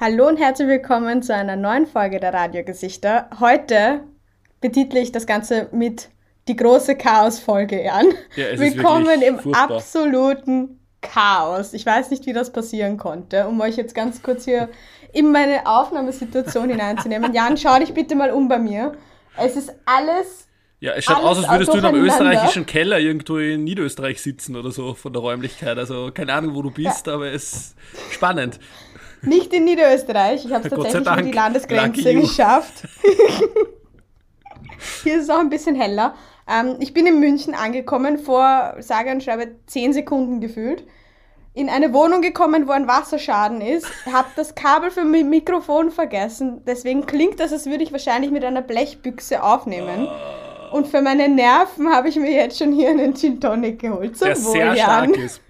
Hallo und herzlich willkommen zu einer neuen Folge der Radiogesichter. Heute betitle ich das Ganze mit die große Chaos-Folge an. Ja, Willkommen im furchtbar. absoluten Chaos. Ich weiß nicht, wie das passieren konnte, um euch jetzt ganz kurz hier in meine Aufnahmesituation hineinzunehmen. Jan, schau dich bitte mal um bei mir. Es ist alles ja, es schaut aus, als würdest du in einem österreichischen Keller irgendwo in Niederösterreich sitzen oder so von der Räumlichkeit. Also keine Ahnung, wo du bist, ja. aber es ist spannend. Nicht in Niederösterreich. Ich habe es tatsächlich über die Landesgrenze geschafft. Hier ist es auch ein bisschen heller. Ähm, ich bin in München angekommen, vor sage und schreibe zehn Sekunden gefühlt. In eine Wohnung gekommen, wo ein Wasserschaden ist, habe das Kabel für mein Mikrofon vergessen. Deswegen klingt das, als würde ich wahrscheinlich mit einer Blechbüchse aufnehmen. Und für meine Nerven habe ich mir jetzt schon hier einen Gin Tonic geholt. Zum Der sehr stark ist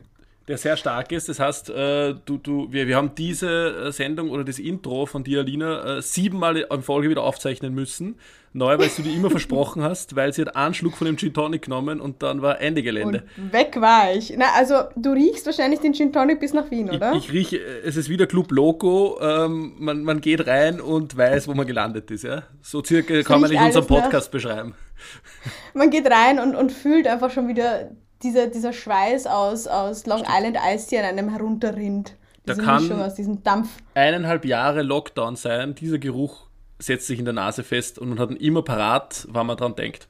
der sehr stark ist. Das heißt, äh, du, du, wir, wir haben diese äh, Sendung oder das Intro von dir, Alina, äh, siebenmal in Folge wieder aufzeichnen müssen. Neu, weil du dir immer versprochen hast, weil sie hat einen Schluck von dem Gin Tonic genommen und dann war Ende Gelände. Und weg war ich. Na, also du riechst wahrscheinlich den Gin Tonic bis nach Wien, oder? Ich, ich rieche, es ist wieder Club Loco. Ähm, man, man geht rein und weiß, wo man gelandet ist. Ja? So circa kann man nicht unseren Podcast nach. beschreiben. Man geht rein und, und fühlt einfach schon wieder dieser, dieser Schweiß aus, aus Long. Island Ice Tea an einem herunterrinnt. Diese da kann Mischung aus diesem Dampf. eineinhalb Jahre Lockdown sein. Dieser Geruch setzt sich in der Nase fest und man hat ihn immer parat, wann man dran denkt.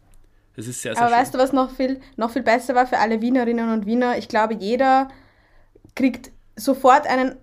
Das ist sehr, sehr Aber schön. weißt du, was noch viel, noch viel besser war für alle Wienerinnen und Wiener? Ich glaube, jeder kriegt sofort einen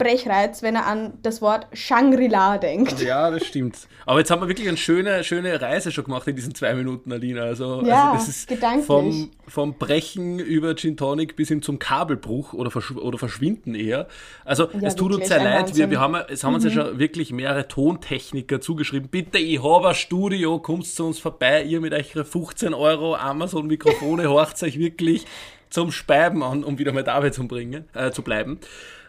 Brechreiz, wenn er an das Wort Shangri-La denkt. Ja, das stimmt. Aber jetzt haben wir wirklich eine schöne, schöne Reise schon gemacht in diesen zwei Minuten, Alina. Also, ja, also das ist gedanklich. Vom, vom Brechen über Gin Tonic bis hin zum Kabelbruch oder, Verschw oder Verschwinden eher. Also ja, es tut uns sehr leid. Wir, wir haben, es haben mhm. uns ja mhm. schon wirklich mehrere Tontechniker zugeschrieben. Bitte, ich habe ein Studio, kommt zu uns vorbei, ihr mit euren 15 Euro Amazon-Mikrofone, horcht euch wirklich zum Speiben an, um wieder mal dabei zu, bringen, äh, zu bleiben.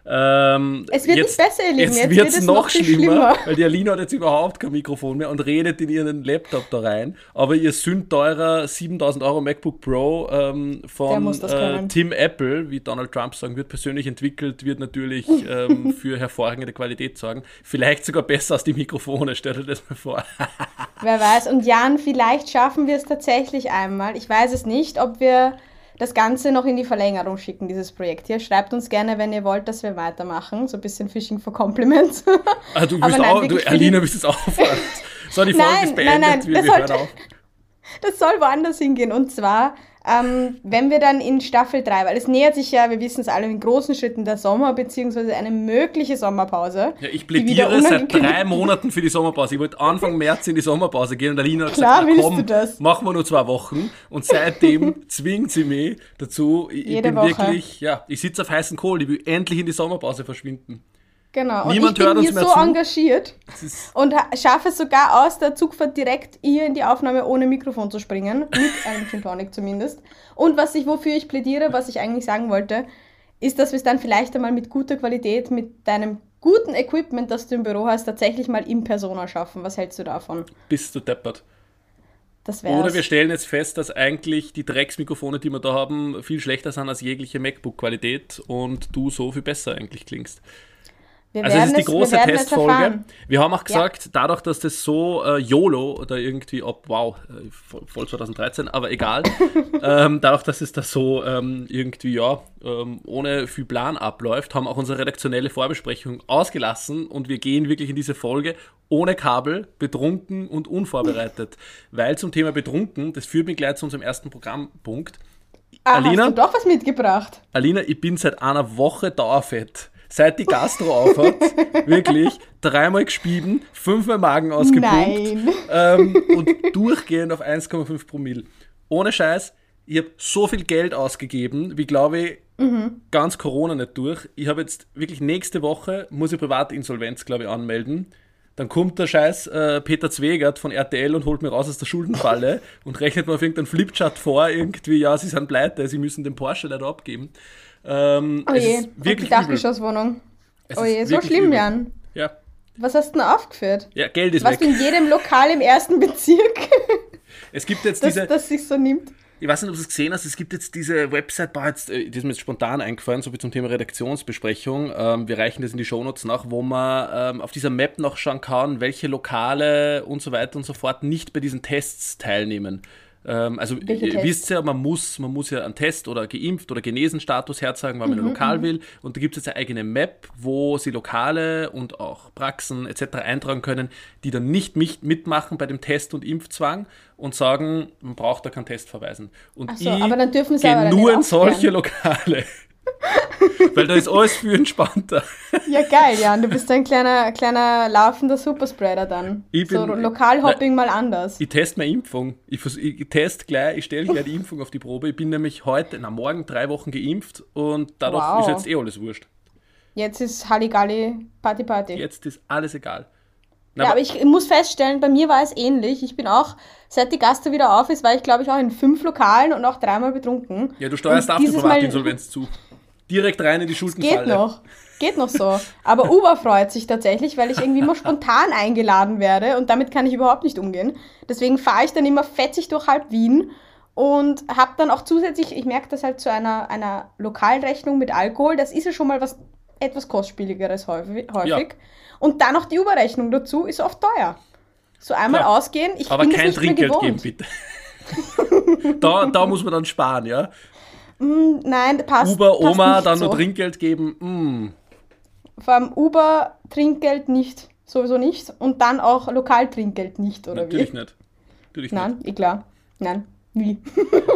Ähm, es wird jetzt, nicht besser, Lieben. Jetzt, jetzt wird es noch, noch schlimmer, schlimmer, weil die Alina hat jetzt überhaupt kein Mikrofon mehr und redet in ihren Laptop da rein. Aber ihr sündteurer 7000 Euro MacBook Pro ähm, von äh, Tim Apple, wie Donald Trump sagen wird, persönlich entwickelt, wird natürlich ähm, für hervorragende Qualität sorgen. Vielleicht sogar besser als die Mikrofone, stellt euch das mal vor. Wer weiß. Und Jan, vielleicht schaffen wir es tatsächlich einmal. Ich weiß es nicht, ob wir das Ganze noch in die Verlängerung schicken, dieses Projekt hier. Schreibt uns gerne, wenn ihr wollt, dass wir weitermachen. So ein bisschen Fishing for Compliments. Ah, du willst nein, auch, du, Alina, willst es aufhören? So, die Folge nein, ist beendet, nein, nein, wir, wir hören auf. Das soll woanders hingehen. Und zwar ähm, wenn wir dann in Staffel 3, weil es nähert sich ja, wir wissen es alle, in großen Schritten der Sommer, beziehungsweise eine mögliche Sommerpause. Ja, ich plädiere seit drei Monaten für die Sommerpause. Ich wollte Anfang März in die Sommerpause gehen und Alina hat Klar, gesagt, komm, machen wir nur zwei Wochen. Und seitdem zwingt sie mich dazu. Ich, ich bin Woche. wirklich, ja, ich sitze auf heißen Kohl, ich will endlich in die Sommerpause verschwinden. Genau. Niemand und ich bin hier so zu. engagiert und schaffe es sogar aus der Zugfahrt direkt hier in die Aufnahme ohne Mikrofon zu springen. Mit einem Gin Tonic zumindest. Und was ich, wofür ich plädiere, was ich eigentlich sagen wollte, ist, dass wir es dann vielleicht einmal mit guter Qualität, mit deinem guten Equipment, das du im Büro hast, tatsächlich mal in Persona schaffen. Was hältst du davon? Bist du deppert. Das Oder wir stellen jetzt fest, dass eigentlich die Drecksmikrofone, die wir da haben, viel schlechter sind als jegliche MacBook-Qualität und du so viel besser eigentlich klingst. Wir also es ist die große es, Testfolge. Wir haben auch gesagt, ja. dadurch, dass das so äh, YOLO oder irgendwie ob wow, äh, voll 2013, aber egal, ähm, dadurch, dass es da so ähm, irgendwie ja ähm, ohne viel Plan abläuft, haben auch unsere redaktionelle Vorbesprechung ausgelassen und wir gehen wirklich in diese Folge ohne Kabel, betrunken und unvorbereitet. Weil zum Thema betrunken, das führt mich gleich zu unserem ersten Programmpunkt. Ah, Alina, hast du doch was mitgebracht? Alina, ich bin seit einer Woche dauerfett seit die Gastro aufhat, wirklich dreimal gespieben, fünfmal Magen ausgepumpt ähm, und durchgehend auf 1,5 Promille. Ohne Scheiß, ich habe so viel Geld ausgegeben, wie glaube ich, mhm. ganz Corona nicht durch. Ich habe jetzt wirklich nächste Woche, muss ich Privatinsolvenz, glaube ich, anmelden. Dann kommt der Scheiß äh, Peter Zwegert von RTL und holt mir raus aus der Schuldenfalle und rechnet mir auf irgendeinen Flipchart vor, irgendwie, ja, sie sind pleite, sie müssen den Porsche leider abgeben. Ähm, oh je, wirklich die Dachgeschosswohnung. Oh je, so schlimm, übel. Jan. Ja. Was hast du denn aufgeführt? Ja, Geld ist Was weg. Was in jedem Lokal im ersten Bezirk. Es gibt jetzt diese. Das sich so nimmt. ich weiß nicht, ob du es gesehen hast, es gibt jetzt diese Website, boah, jetzt, äh, die ist mir jetzt spontan eingefallen, so wie zum Thema Redaktionsbesprechung. Ähm, wir reichen das in die Shownotes nach, wo man ähm, auf dieser Map noch schauen kann, welche Lokale und so weiter und so fort nicht bei diesen Tests teilnehmen. Ähm, also ihr wisst ja, man muss, man muss ja einen Test oder geimpft oder genesen Status herzeigen, weil man mhm, Lokal mhm. will. Und da gibt es jetzt eine eigene Map, wo sie Lokale und auch Praxen etc. eintragen können, die dann nicht mitmachen bei dem Test und Impfzwang und sagen, man braucht da keinen Test verweisen. Und so, aber dann dürfen sie gehe nur in solche Lokale. Weil da ist alles viel entspannter. Ja, geil, Jan. Du bist ein kleiner, kleiner laufender Superspreader dann. Ich bin, so Lokalhopping mal anders. Ich teste meine Impfung. Ich, ich teste gleich, ich stelle gleich die Impfung auf die Probe. Ich bin nämlich heute, na morgen, drei Wochen geimpft und dadurch wow. ist jetzt eh alles wurscht. Jetzt ist Halligalli Party Party. Jetzt ist alles egal. Na, ja, aber ich muss feststellen, bei mir war es ähnlich. Ich bin auch, seit die Gaster wieder auf ist, war ich glaube ich auch in fünf Lokalen und auch dreimal betrunken. Ja, du steuerst auf die Privatinsolvenz zu direkt rein in die Schuldenfalle. Geht noch. Geht noch so. Aber Uber freut sich tatsächlich, weil ich irgendwie immer spontan eingeladen werde und damit kann ich überhaupt nicht umgehen. Deswegen fahre ich dann immer fetzig durch halb Wien und habe dann auch zusätzlich, ich merke das halt zu einer, einer Lokalrechnung mit Alkohol, das ist ja schon mal was etwas kostspieligeres häufig. Ja. Und dann noch die Uber-Rechnung dazu ist oft teuer. So einmal ja. ausgehen, ich Aber kein Trinkgeld geben, bitte. da, da muss man dann sparen, ja. Mm, nein, passt. Uber, passt Oma, dann so. nur Trinkgeld geben. Mm. Vor allem Uber, Trinkgeld nicht, sowieso nicht. Und dann auch Lokaltrinkgeld nicht, oder Natürlich wie? nicht. Natürlich Nein, nicht. eh klar. Nein, wie?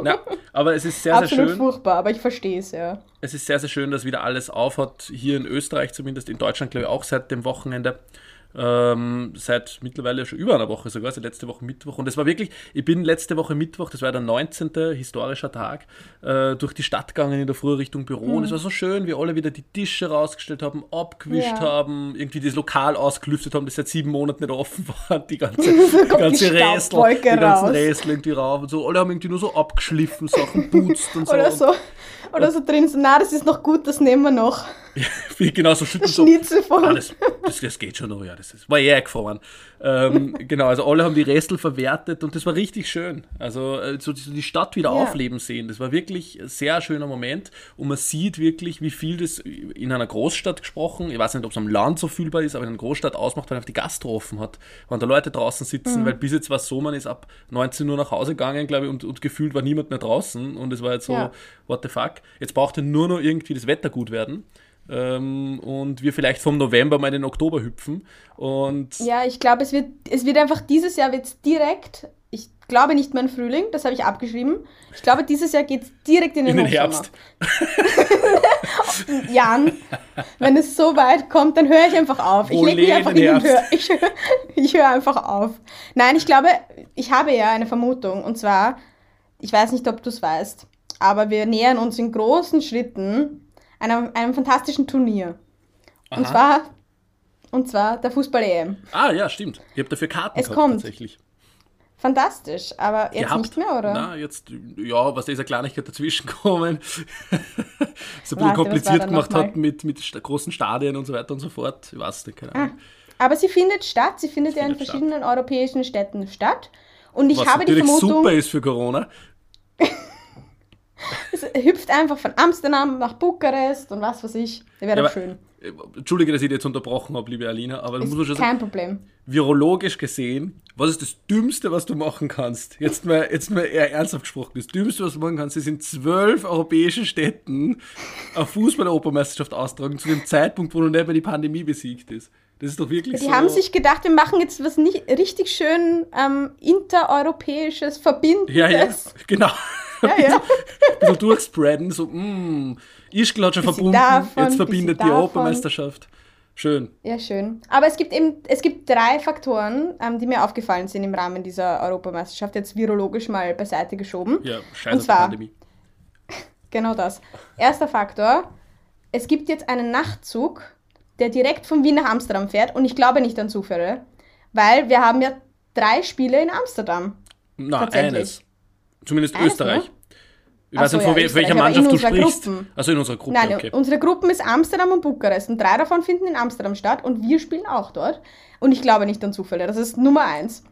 Ja, aber es ist sehr, sehr Absolut schön. furchtbar, aber ich verstehe es, ja. Es ist sehr, sehr schön, dass wieder alles aufhat. Hier in Österreich zumindest, in Deutschland glaube ich auch seit dem Wochenende ähm, seit mittlerweile schon über einer Woche sogar, seit letzte Woche Mittwoch. Und es war wirklich, ich bin letzte Woche Mittwoch, das war der 19. historischer Tag, äh, durch die Stadt gegangen in der Früh Richtung Büro. Mhm. Und es war so schön, wie alle wieder die Tische rausgestellt haben, abgewischt ja. haben, irgendwie das Lokal ausgelüftet haben, das seit sieben Monaten nicht offen war. Die ganze, die ganze die Räsel, die ganzen Räsel irgendwie rauf und so. Alle haben irgendwie nur so abgeschliffen, Sachen putzt und so. Oder so. Oder so drin, so, na, das ist noch gut, das nehmen wir noch. Ja, genau, so schütteln so. Schnitzel von. Ah, das, das, das, geht schon noch, ja, das ist, war eher gefahren. Ähm, genau, also alle haben die Restel verwertet und das war richtig schön. Also äh, so die Stadt wieder ja. aufleben sehen, das war wirklich ein sehr schöner Moment und man sieht wirklich, wie viel das in einer Großstadt gesprochen, ich weiß nicht, ob es am Land so fühlbar ist, aber in einer Großstadt ausmacht, wenn man auf die Gastro offen hat, wenn da Leute draußen sitzen, mhm. weil bis jetzt war es so, man ist ab 19 Uhr nach Hause gegangen, glaube ich, und, und gefühlt war niemand mehr draußen und es war jetzt so, ja. what the fuck. Jetzt brauchte nur noch irgendwie das Wetter gut werden ähm, und wir vielleicht vom November mal in den Oktober hüpfen. Und ja, ich glaube, es wird, es wird einfach dieses Jahr wird's direkt, ich glaube nicht mehr in Frühling, das habe ich abgeschrieben. Ich glaube, dieses Jahr geht es direkt in den, in den Herbst. Jan, wenn es so weit kommt, dann höre ich einfach auf. Ich lege mich einfach hin und höre. Ich, ich höre einfach auf. Nein, ich glaube, ich habe ja eine Vermutung. Und zwar, ich weiß nicht, ob du es weißt, aber wir nähern uns in großen Schritten einem, einem fantastischen Turnier. Aha. Und zwar, und zwar der Fußball-EM. Ah, ja, stimmt. Ihr habt dafür Karten es gehabt, kommt. tatsächlich. Fantastisch, aber jetzt Gehabt. nicht mehr, oder? Na, jetzt, ja, was da ist eine Kleinigkeit dazwischen gekommen. so ein bisschen Warte, kompliziert gemacht hat mit, mit großen Stadien und so weiter und so fort. Ich weiß nicht, keine ah, Ahnung. Ah, aber sie findet statt, sie findet, sie ja in verschiedenen statt. europäischen Städten statt. Und ich was habe die Vermutung. super ist für Corona. Es hüpft einfach von Amsterdam nach Bukarest und was weiß ich. Das wäre ja, schön. Äh, Entschuldige, dass ich dich jetzt unterbrochen habe, liebe Alina, aber da muss man schon kein sagen, Problem. virologisch gesehen, was ist das Dümmste, was du machen kannst? Jetzt mal, jetzt mal eher ernsthaft gesprochen. Das Dümmste, was du machen kannst, ist in zwölf europäischen Städten eine Fußball-Europameisterschaft austragen, zu dem Zeitpunkt, wo noch nicht mehr die Pandemie besiegt ist. Das ist doch wirklich Die so. Haben sich gedacht, wir machen jetzt was nicht richtig schön ähm, intereuropäisches, verbindendes. Ja, ja, genau. Ja, ja. ein bisschen durchspreaden, so, mh, mm, Ischgl hat schon verbunden, davon, jetzt verbindet die Europameisterschaft. Schön. Ja, schön. Aber es gibt eben, es gibt drei Faktoren, ähm, die mir aufgefallen sind im Rahmen dieser Europameisterschaft, jetzt virologisch mal beiseite geschoben. Ja, scheiße Und zwar, Pandemie. Genau das. Erster Faktor, es gibt jetzt einen Nachtzug, der direkt von Wien nach Amsterdam fährt und ich glaube nicht an Zufälle, weil wir haben ja drei Spiele in Amsterdam. Na, eines. Zumindest Eines, Österreich. Ne? Ich weiß so, nicht, von ja, welcher Mannschaft du sprichst. Gruppen. Also in unserer Gruppe. Nein, okay. unsere Gruppen ist Amsterdam und Bukarest und drei davon finden in Amsterdam statt und wir spielen auch dort. Und ich glaube nicht an Zufälle. Das ist Nummer eins.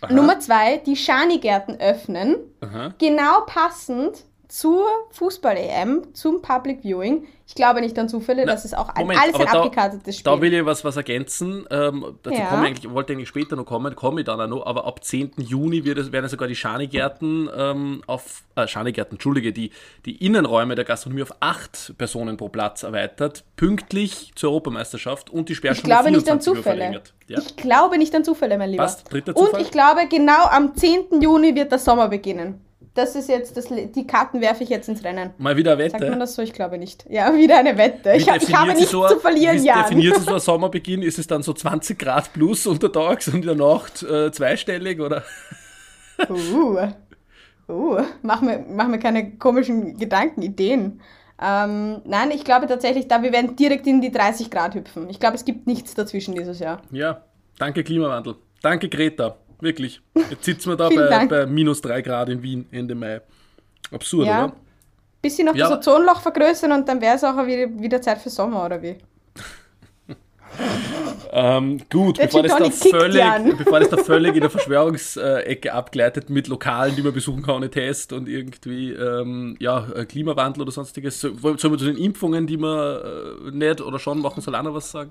Aha. Nummer zwei, die Schanigärten öffnen. Aha. Genau passend zur Fußball-EM, zum Public Viewing. Ich glaube nicht an Zufälle, Na, das ist auch Moment, alles ein da, abgekartetes Spiel. Da will ich was, was ergänzen. Ähm, dazu ja. ich eigentlich, wollte eigentlich später noch kommen, komme ich dann auch noch, aber ab 10. Juni wird werden sogar die Schanigärten ähm, auf, äh, Schanigärten, Entschuldige, die, die Innenräume der Gastronomie auf acht Personen pro Platz erweitert, pünktlich zur Europameisterschaft und die Sperrstunde Ich glaube nicht an Zufälle. Ja. Ich glaube nicht an Zufälle, mein Lieber. Was? Dritter Zufall? Und ich glaube, genau am 10. Juni wird der Sommer beginnen das ist jetzt, das, die Karten werfe ich jetzt ins Rennen. Mal wieder eine Wette. Sagt man das so? Ich glaube nicht. Ja, wieder eine Wette. ich, ich habe nichts so, zu verlieren, ja. Definiert es so ein Sommerbeginn? Ist es dann so 20 Grad plus untertags und in der Nacht äh, zweistellig, oder? Uh, uh, mach mir, mach mir keine komischen Gedanken, Ideen. Ähm, nein, ich glaube tatsächlich, da wir werden direkt in die 30 Grad hüpfen. Ich glaube, es gibt nichts dazwischen dieses Jahr. Ja, danke Klimawandel. Danke Greta. Wirklich. Jetzt sitzen wir da bei, bei, minus 3 Grad in Wien Ende Mai. Absurd, ja. oder? Bisschen noch ja. das Ozonloch vergrößern und dann wäre es auch wieder, wieder Zeit für Sommer, oder wie? ähm, gut, bevor das, da völlig, bevor das da völlig in der Verschwörungsecke abgleitet mit Lokalen, die man besuchen kann ohne Test und irgendwie ähm, ja, äh, Klimawandel oder sonstiges. Sollen wir zu den Impfungen, die man äh, nicht oder schon machen soll, auch noch was sagen?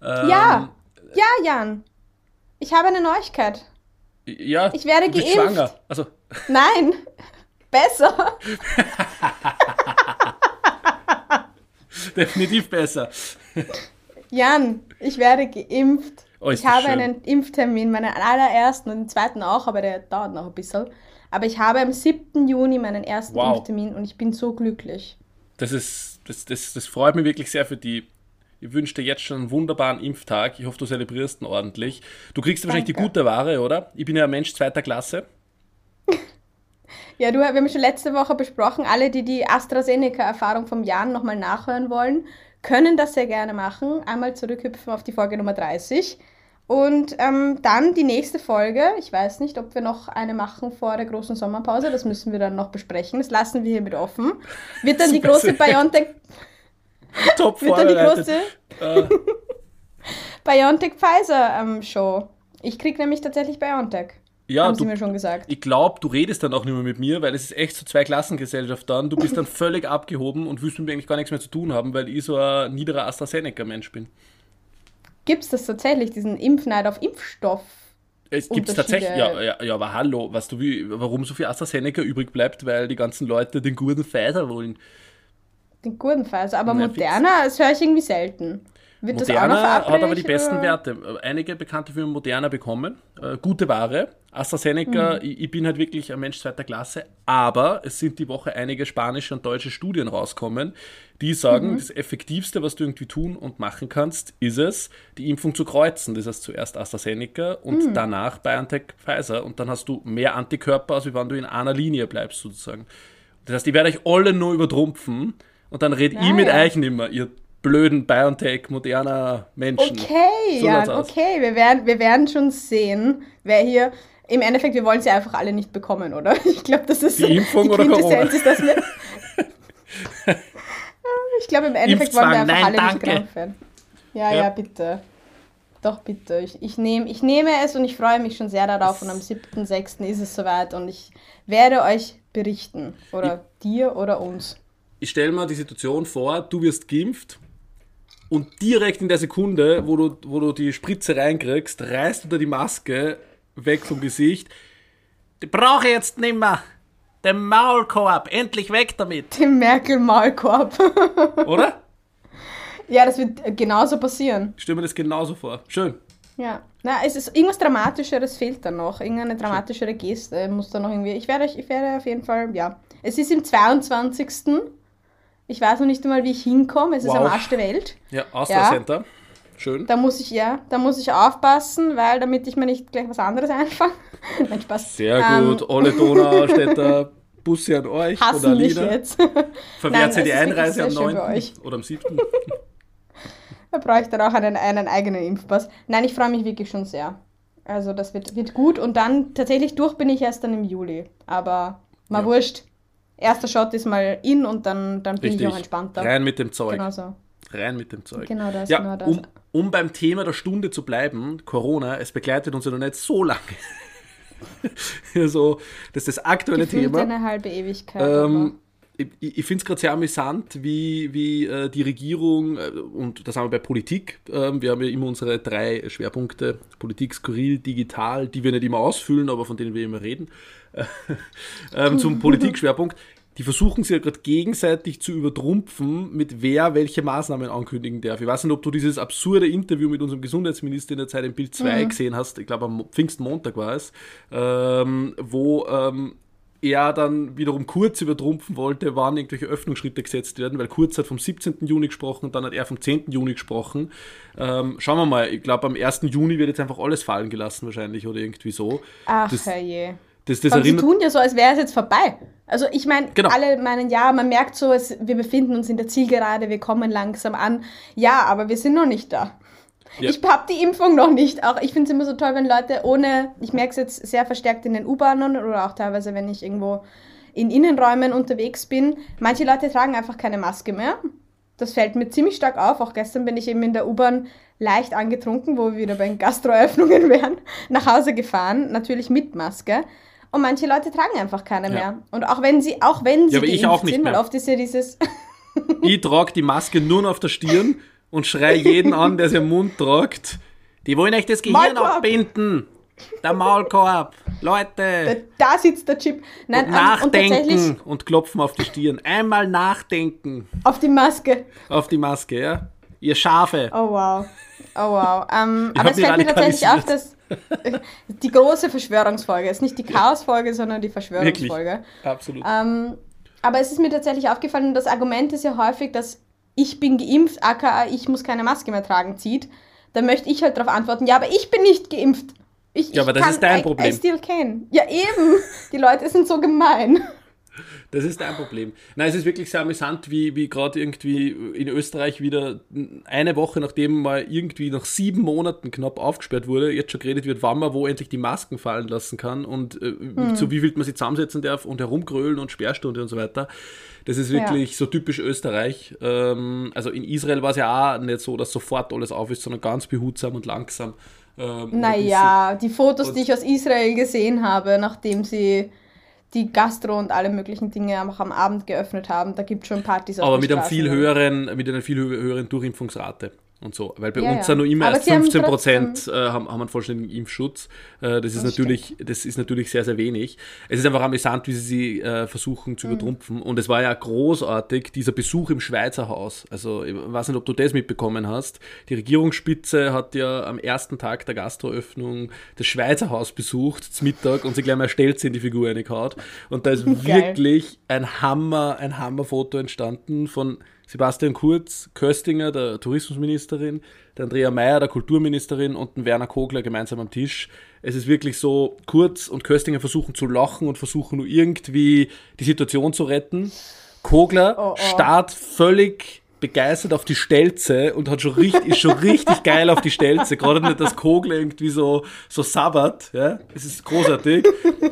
Ähm, ja, ja, Jan. Ich habe eine Neuigkeit. Ja, ich werde du geimpft. schwanger. Also. Nein, besser. Definitiv besser. Jan, ich werde geimpft. Oh, ich habe schön. einen Impftermin, meinen allerersten und den zweiten auch, aber der dauert noch ein bisschen. Aber ich habe am 7. Juni meinen ersten wow. Impftermin und ich bin so glücklich. Das ist, das, das, das freut mich wirklich sehr für die ich wünsche dir jetzt schon einen wunderbaren Impftag. Ich hoffe, du zelebrierst ihn ordentlich. Du kriegst Danke. wahrscheinlich die gute Ware, oder? Ich bin ja ein Mensch zweiter Klasse. ja, du, wir haben schon letzte Woche besprochen, alle, die die AstraZeneca-Erfahrung vom Jahr nochmal nachhören wollen, können das sehr gerne machen. Einmal zurückhüpfen auf die Folge Nummer 30. Und ähm, dann die nächste Folge. Ich weiß nicht, ob wir noch eine machen vor der großen Sommerpause. Das müssen wir dann noch besprechen. Das lassen wir hiermit offen. Wird dann die große BioNTech. Top dann die große äh. BioNTech Pfizer ähm, Show. Ich krieg nämlich tatsächlich BioNTech. Ja, haben du, sie mir schon gesagt. Ich glaube, du redest dann auch nicht mehr mit mir, weil es ist echt so zwei Klassengesellschaft dann. Du bist dann völlig abgehoben und willst mit mir eigentlich gar nichts mehr zu tun haben, weil ich so ein niederer AstraZeneca-Mensch bin. Gibt es das tatsächlich, diesen Impfneid auf Impfstoff? Es gibt es tatsächlich, ja, ja, ja, aber hallo, weißt du, wie, warum so viel AstraZeneca übrig bleibt, weil die ganzen Leute den guten Pfizer wollen. Den guten Pfizer. Aber Nein, Moderna, das höre ich irgendwie selten. Wird Moderna hat aber die besten oder? Werte. Einige bekannte Firmen Moderna bekommen. Äh, gute Ware. AstraZeneca, mhm. ich, ich, bin halt wirklich ein Mensch zweiter Klasse, aber es sind die Woche einige spanische und deutsche Studien rauskommen, die sagen, mhm. das Effektivste, was du irgendwie tun und machen kannst, ist es, die Impfung zu kreuzen. Das heißt zuerst AstraZeneca und mhm. danach BioNTech Pfizer und dann hast du mehr Antikörper, als wenn du in einer Linie bleibst sozusagen. Das heißt, ich werde euch alle nur übertrumpfen und dann red ich mit euch nicht mehr, ihr blöden BioNTech, moderner Menschen. Okay, so ja, okay. Wir werden, wir werden schon sehen, wer hier. Im Endeffekt, wir wollen sie einfach alle nicht bekommen, oder? Ich glaube, das ist die Impfung die oder Corona? Ist, dass wir ich glaube, im Endeffekt wollen wir einfach Nein, alle danke. nicht krank werden. Ja, ja, ja, bitte. Doch, bitte. Ich, ich, nehm, ich nehme es und ich freue mich schon sehr darauf. Und am 7.6. ist es soweit und ich werde euch berichten. Oder dir oder uns ich stelle mir die Situation vor, du wirst geimpft und direkt in der Sekunde, wo du, wo du die Spritze reinkriegst, reißt du dir die Maske weg vom Gesicht. Die brauche ich jetzt nimmer. Den Maulkorb, endlich weg damit. Den Merkel-Maulkorb. Oder? Ja, das wird genauso passieren. Ich stelle mir das genauso vor. Schön. Ja. Na, es ist irgendwas Dramatischeres fehlt da noch. Irgendeine dramatischere Geste muss da noch irgendwie. Ich werde, ich werde auf jeden Fall, ja. Es ist im 22. Ich weiß noch nicht einmal, wie ich hinkomme. Es wow. ist am Arsch der Welt. Ja, Astra ja. Center. Schön. Da muss ich, ja, da muss ich aufpassen, weil damit ich mir nicht gleich was anderes einfange. Nein, Spaß. Sehr ähm, gut. Alle Donaustädter Busse an euch Hassen oder mich jetzt. Verwehrt sie die Einreise am 9. oder am 7. da brauche ich dann auch einen, einen eigenen Impfpass. Nein, ich freue mich wirklich schon sehr. Also das wird, wird gut und dann tatsächlich durch bin ich erst dann im Juli. Aber mal ja. wurscht erster Shot ist mal in und dann, dann bin Richtig. ich auch entspannter. Rein mit dem Zeug. Genau so. Rein mit dem Zeug. Genau das, ja, genau das. Um, um beim Thema der Stunde zu bleiben, Corona, es begleitet uns ja noch nicht so lange. so, das ist das aktuelle Gefühlt Thema. eine halbe Ewigkeit. Ähm, ich, ich finde es gerade sehr amüsant, wie, wie äh, die Regierung, äh, und das haben wir bei Politik, äh, wir haben ja immer unsere drei Schwerpunkte, Politik, Skurril, Digital, die wir nicht immer ausfüllen, aber von denen wir immer reden, ähm, zum Politikschwerpunkt. Die versuchen sich ja gerade gegenseitig zu übertrumpfen, mit wer welche Maßnahmen ankündigen darf. Ich weiß nicht, ob du dieses absurde Interview mit unserem Gesundheitsminister in der Zeit im Bild 2 mhm. gesehen hast. Ich glaube, am Pfingstmontag war es, ähm, wo ähm, er dann wiederum Kurz übertrumpfen wollte, wann irgendwelche Öffnungsschritte gesetzt werden, weil Kurz hat vom 17. Juni gesprochen und dann hat er vom 10. Juni gesprochen. Ähm, schauen wir mal, ich glaube, am 1. Juni wird jetzt einfach alles fallen gelassen, wahrscheinlich, oder irgendwie so. Ach, das, herrje. Das, das Aber sie tun ja so, als wäre es jetzt vorbei. Also ich meine, genau. alle meinen, ja, man merkt so, es, wir befinden uns in der Zielgerade, wir kommen langsam an. Ja, aber wir sind noch nicht da. Ja. Ich habe die Impfung noch nicht. Auch ich finde es immer so toll, wenn Leute ohne, ich merke es jetzt sehr verstärkt in den U-Bahnen oder auch teilweise, wenn ich irgendwo in Innenräumen unterwegs bin. Manche Leute tragen einfach keine Maske mehr. Das fällt mir ziemlich stark auf. Auch gestern bin ich eben in der U-Bahn leicht angetrunken, wo wir wieder bei den Gastroöffnungen wären, nach Hause gefahren, natürlich mit Maske. Und manche Leute tragen einfach keine ja. mehr. Und auch wenn sie, auch wenn sie ja, geimpft sind, weil oft ist ja dieses. ich trage die Maske nur noch auf der Stirn und schrei jeden an, der sie im Mund tragt. Die wollen euch das Gehirn Maulkorb. abbinden. Der Maulkorb. Leute. Da, da sitzt der Chip. Nein, und nachdenken und, und, klopfen auf die Stirn. Einmal nachdenken. Auf die Maske. Auf die Maske, ja. Ihr Schafe. Oh wow. Oh wow. Um, aber es fällt mir tatsächlich auf, dass die große Verschwörungsfolge ist nicht die Chaosfolge, sondern die Verschwörungsfolge. Wirklich? Absolut. Um, aber es ist mir tatsächlich aufgefallen, das Argument ist ja häufig, dass ich bin geimpft, aka ich muss keine Maske mehr tragen, zieht, dann möchte ich halt darauf antworten, ja, aber ich bin nicht geimpft. Ich, ja, aber das kann, ist dein I, Problem. I still can. Ja, eben. Die Leute sind so gemein. Das ist dein Problem. Nein, es ist wirklich sehr amüsant, wie, wie gerade irgendwie in Österreich wieder eine Woche nachdem mal irgendwie nach sieben Monaten knapp aufgesperrt wurde, jetzt schon geredet wird, wann man wo endlich die Masken fallen lassen kann und äh, hm. zu wie viel man sie zusammensetzen darf und herumgrölen und Sperrstunde und so weiter. Das ist wirklich ja. so typisch Österreich. Ähm, also in Israel war es ja auch nicht so, dass sofort alles auf ist, sondern ganz behutsam und langsam. Ähm, naja, die Fotos, die ich aus Israel gesehen habe, nachdem sie die Gastro und alle möglichen Dinge auch am Abend geöffnet haben, da gibt es schon Partys auf Aber mit, einem viel höheren, mit einer viel höheren Durchimpfungsrate und so. Weil bei ja, uns ja. nur immer erst 15 Prozent äh, haben, haben einen vollständigen Impfschutz. Äh, das, ist natürlich, das ist natürlich sehr, sehr wenig. Es ist einfach amüsant, wie sie sie äh, versuchen zu mhm. übertrumpfen. Und es war ja großartig, dieser Besuch im Schweizer Haus. Also, ich weiß nicht, ob du das mitbekommen hast. Die Regierungsspitze hat ja am ersten Tag der Gastroöffnung das Schweizer Haus besucht, zum Mittag, und sie gleich mal stellt sie in die Figur reingehauen. Und da ist wirklich ein Hammer, ein Hammerfoto entstanden von Sebastian Kurz, Köstinger, der Tourismusministerin, der Andrea Mayer, der Kulturministerin und den Werner Kogler gemeinsam am Tisch. Es ist wirklich so, Kurz und Köstinger versuchen zu lachen und versuchen nur irgendwie die Situation zu retten. Kogler oh, oh. starrt völlig begeistert auf die Stelze und hat schon richtig, ist schon richtig geil auf die Stelze. Gerade nicht, dass Kogler irgendwie so, so sabbert, ja. Es ist großartig.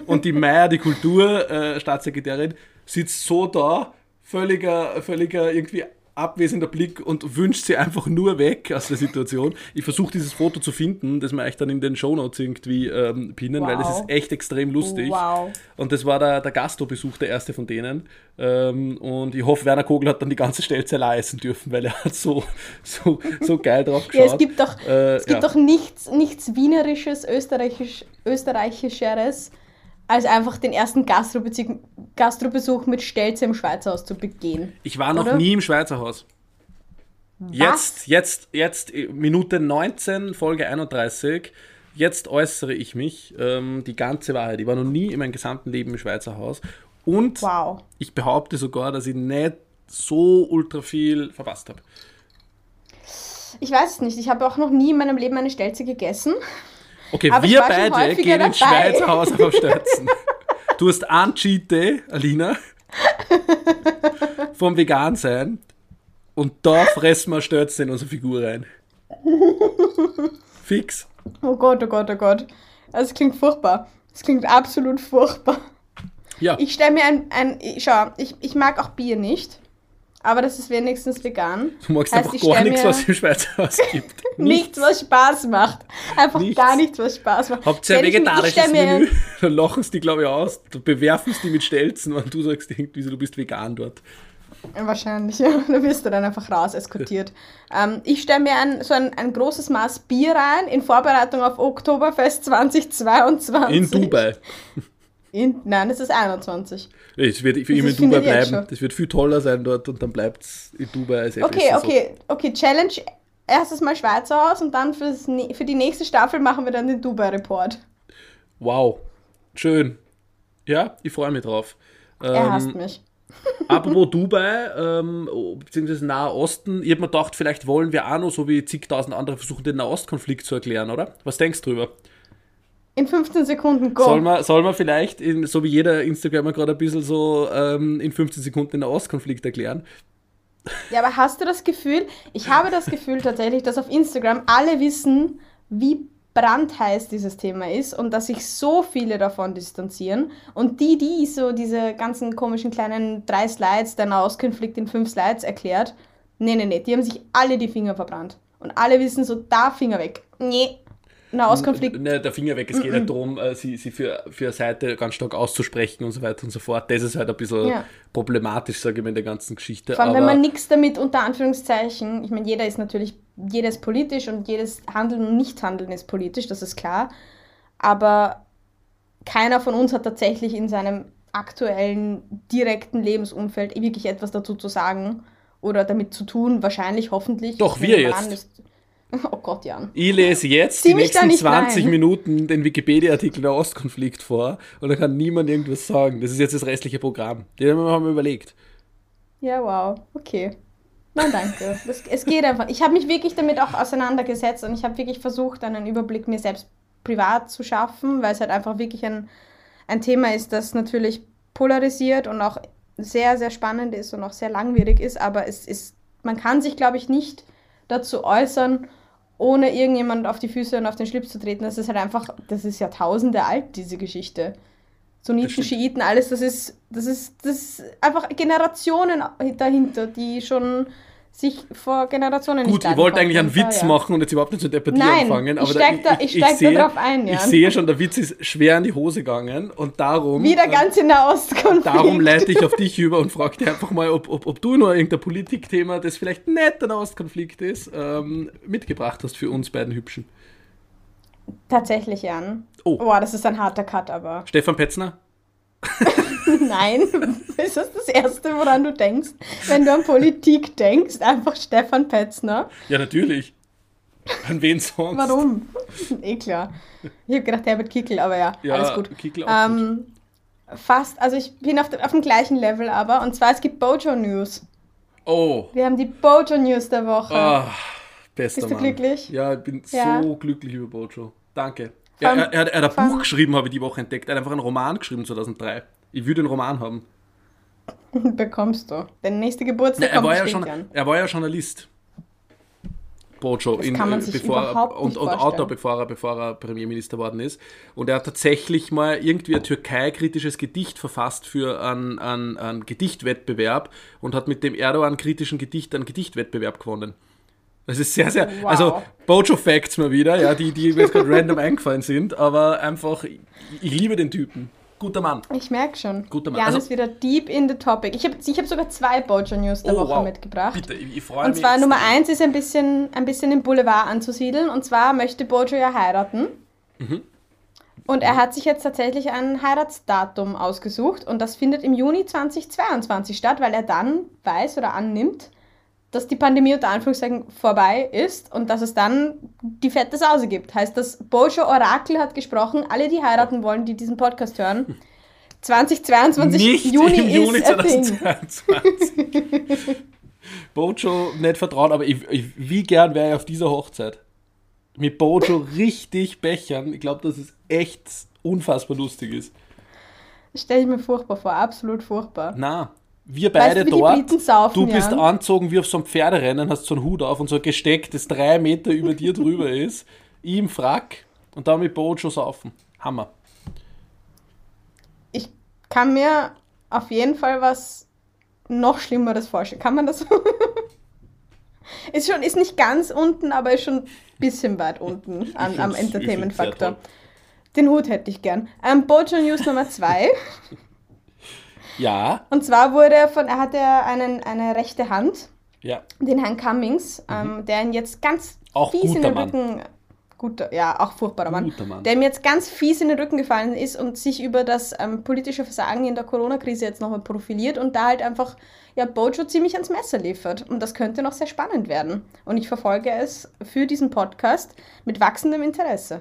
Und die Meier, die Kulturstaatssekretärin, äh, sitzt so da völliger, völliger irgendwie abwesender Blick und wünscht sie einfach nur weg aus der Situation. Ich versuche dieses Foto zu finden, das wir euch dann in den Shownotes irgendwie ähm, pinnen, wow. weil das ist echt extrem lustig. Wow. Und das war der, der Gastro-Besuch, der erste von denen. Ähm, und ich hoffe, Werner Kogel hat dann die ganze Stelze essen dürfen, weil er hat so, so, so geil drauf geschaut. Ja, es gibt doch, äh, es gibt ja. doch nichts, nichts Wienerisches, Österreichisch, Österreichischeres als einfach den ersten Gastrobesuch, Gastrobesuch mit Stelze im Schweizer Haus zu begehen. Ich war noch oder? nie im Schweizer Haus. Was? Jetzt, jetzt, jetzt, Minute 19, Folge 31. Jetzt äußere ich mich, ähm, die ganze Wahrheit. Ich war noch nie in meinem gesamten Leben im Schweizer Haus. Und wow. ich behaupte sogar, dass ich nicht so ultra viel verpasst habe. Ich weiß es nicht. Ich habe auch noch nie in meinem Leben eine Stelze gegessen. Okay, Aber wir beide gehen ins Schweizer Haus auf Stürzen. Du hast einen Cheat Day, Alina, vom Vegan sein. Und da fressen wir Stürzen in unsere Figur rein. Fix. Oh Gott, oh Gott, oh Gott. Das klingt furchtbar. Das klingt absolut furchtbar. Ja. Ich stelle mir ein, ein schau, ich, ich mag auch Bier nicht. Aber das ist wenigstens vegan. Du magst heißt, einfach gar nichts, was im Schweizer Haus gibt. nichts, was Spaß macht. Einfach nichts. gar nichts, was Spaß macht. Habt ihr ein vegetarisches Menü? Dann lachen sie die, glaube ich, aus. Du bewerfen sie die mit Stelzen, wenn du sagst, irgendwie, du bist vegan dort. Wahrscheinlich, ja. Da wirst du dann einfach raus eskortiert. ähm, ich stelle mir ein, so ein, ein großes Maß Bier rein in Vorbereitung auf Oktoberfest 2022. In Dubai. In, nein, es ist 21. Es wird für immer in Dubai bleiben. Das wird viel toller sein dort und dann bleibt es in Dubai als Okay, okay, okay. Challenge erstes Mal Schweizer Haus und dann fürs, für die nächste Staffel machen wir dann den Dubai-Report. Wow. Schön. Ja, ich freue mich drauf. Er ähm, hasst mich. Apropos Dubai, ähm, beziehungsweise Nahe Osten, ich habe mir gedacht, vielleicht wollen wir auch noch, so wie zigtausend andere, versuchen, den Nahostkonflikt zu erklären, oder? Was denkst du drüber? In 15 Sekunden, go. Soll man, soll man vielleicht, in, so wie jeder Instagramer gerade ein bisschen so ähm, in 15 Sekunden den Nahostkonflikt erklären? Ja, aber hast du das Gefühl, ich habe das Gefühl tatsächlich, dass auf Instagram alle wissen, wie brandheiß dieses Thema ist und dass sich so viele davon distanzieren. Und die, die so diese ganzen komischen kleinen drei Slides, der Nahostkonflikt in fünf Slides erklärt, nee, nee, nee, die haben sich alle die Finger verbrannt. Und alle wissen so, da Finger weg. Nee, Nahostkonflikt. Ne, der Finger weg, es geht nicht darum, äh, sie, sie für, für eine Seite ganz stark auszusprechen und so weiter und so fort. Das ist halt ein bisschen ja. problematisch, sage ich mal, in der ganzen Geschichte. Vor allem, wenn man nichts damit unter Anführungszeichen, ich meine, jeder ist natürlich, jedes politisch und jedes Handeln und Nichthandeln ist politisch, das ist klar. Aber keiner von uns hat tatsächlich in seinem aktuellen, direkten Lebensumfeld wirklich etwas dazu zu sagen oder damit zu tun, wahrscheinlich, hoffentlich. Doch, wir jetzt. Ist, Oh Gott, Jan. Ich lese jetzt Zieh die nächsten 20 rein. Minuten den Wikipedia-Artikel der Ostkonflikt vor und da kann niemand irgendwas sagen. Das ist jetzt das restliche Programm. Den haben wir überlegt. Ja, wow. Okay. Nein, danke. Das, es geht einfach. Ich habe mich wirklich damit auch auseinandergesetzt und ich habe wirklich versucht, einen Überblick mir selbst privat zu schaffen, weil es halt einfach wirklich ein, ein Thema ist, das natürlich polarisiert und auch sehr, sehr spannend ist und auch sehr langwierig ist, aber es ist, man kann sich, glaube ich, nicht dazu äußern, ohne irgendjemand auf die Füße und auf den Schlips zu treten. Das ist halt einfach, das ist Jahrtausende alt, diese Geschichte. Sunniten, Schiiten, alles, das ist, das ist, das ist einfach Generationen dahinter, die schon sich vor Generationen Gut, ich wollte eigentlich einen Witz ja. machen und jetzt überhaupt nicht zu debattieren Nein, anfangen. Aber ich steig da, ich, ich, ich sehe, da ein, ja. Ich sehe schon, der Witz ist schwer in die Hose gegangen und darum... Wieder ganz in der Ostkonflikt. Darum leite ich auf dich über und frage dich einfach mal, ob, ob, ob du nur irgendein Politikthema, das vielleicht nicht der Ostkonflikt ist, ähm, mitgebracht hast für uns beiden Hübschen. Tatsächlich, Jan. Oh. Boah, das ist ein harter Cut, aber... Stefan Petzner? Nein, ist das das Erste, woran du denkst, wenn du an Politik denkst? Einfach Stefan Petzner. Ja, natürlich. An wen sonst? Warum? eh klar. Ich habe gedacht Herbert Kickel, aber ja, ja alles gut. Kickel auch ähm, gut. Fast, also ich bin auf, auf dem gleichen Level aber, und zwar es gibt Bojo News. Oh. Wir haben die Bojo News der Woche. Ah, bester Bist du Mann. glücklich? Ja, ich bin ja. so glücklich über Bojo. Danke. Ja, er, er, er, hat ein Buch geschrieben, habe ich die Woche entdeckt. Er hat einfach einen Roman geschrieben 2003. Ich würde einen Roman haben. Bekommst du. Der nächste Geburtstag Na, er, war ja schon, er war ja Journalist. Bojo in, bevor, und, und Autor, bevor er, bevor er Premierminister worden ist. Und er hat tatsächlich mal irgendwie ein Türkei-kritisches Gedicht verfasst für einen, einen, einen Gedichtwettbewerb und hat mit dem Erdogan-kritischen Gedicht einen Gedichtwettbewerb gewonnen. Das ist sehr, sehr. Wow. Also, Bojo Facts mal wieder, ja, die, die mir jetzt gerade random eingefallen sind, aber einfach, ich, ich liebe den Typen. Guter Mann. Ich merke schon. Guter Mann. Jan also, ist wieder deep in the topic. Ich habe ich hab sogar zwei Bojo News der oh, Woche wow. mitgebracht. Bitte, ich freue mich. Und zwar Nummer eins ist ein bisschen, ein bisschen im Boulevard anzusiedeln. Und zwar möchte Bojo ja heiraten. Mhm. Und er hat sich jetzt tatsächlich ein Heiratsdatum ausgesucht. Und das findet im Juni 2022 statt, weil er dann weiß oder annimmt, dass die Pandemie unter Anführungszeichen vorbei ist und dass es dann die fette Sause gibt. Heißt, das Bojo Orakel hat gesprochen, alle, die heiraten wollen, die diesen Podcast hören. 2022 nicht Juni, im Juni 2022. Bojo nicht vertrauen, aber ich, ich, wie gern wäre ich auf dieser Hochzeit. Mit Bojo richtig bechern. Ich glaube, dass es echt unfassbar lustig ist. Stelle ich mir furchtbar vor, absolut furchtbar. Na, wir beide weißt, dort, saufen, du bist ja? anzogen wie auf so einem Pferderennen, hast so einen Hut auf und so ein Gesteck, das drei Meter über dir drüber ist, ich im Frack und dann mit Bojo saufen. Hammer. Ich kann mir auf jeden Fall was noch Schlimmeres vorstellen. Kann man das? ist schon, ist nicht ganz unten, aber ist schon ein bisschen weit unten an, am Entertainment-Faktor. Den Hut hätte ich gern. Ähm, Bojo News Nummer 2. ja. Und zwar wurde er von, er hatte einen, eine rechte Hand. Ja. Den Herrn Cummings, mhm. ähm, der ihn jetzt ganz Auch fies in den Mann. Rücken guter, ja, auch furchtbarer Mann, Mann, der mir jetzt ganz fies in den Rücken gefallen ist und sich über das ähm, politische Versagen in der Corona-Krise jetzt nochmal profiliert und da halt einfach ja, Bojo ziemlich ans Messer liefert. Und das könnte noch sehr spannend werden. Und ich verfolge es für diesen Podcast mit wachsendem Interesse.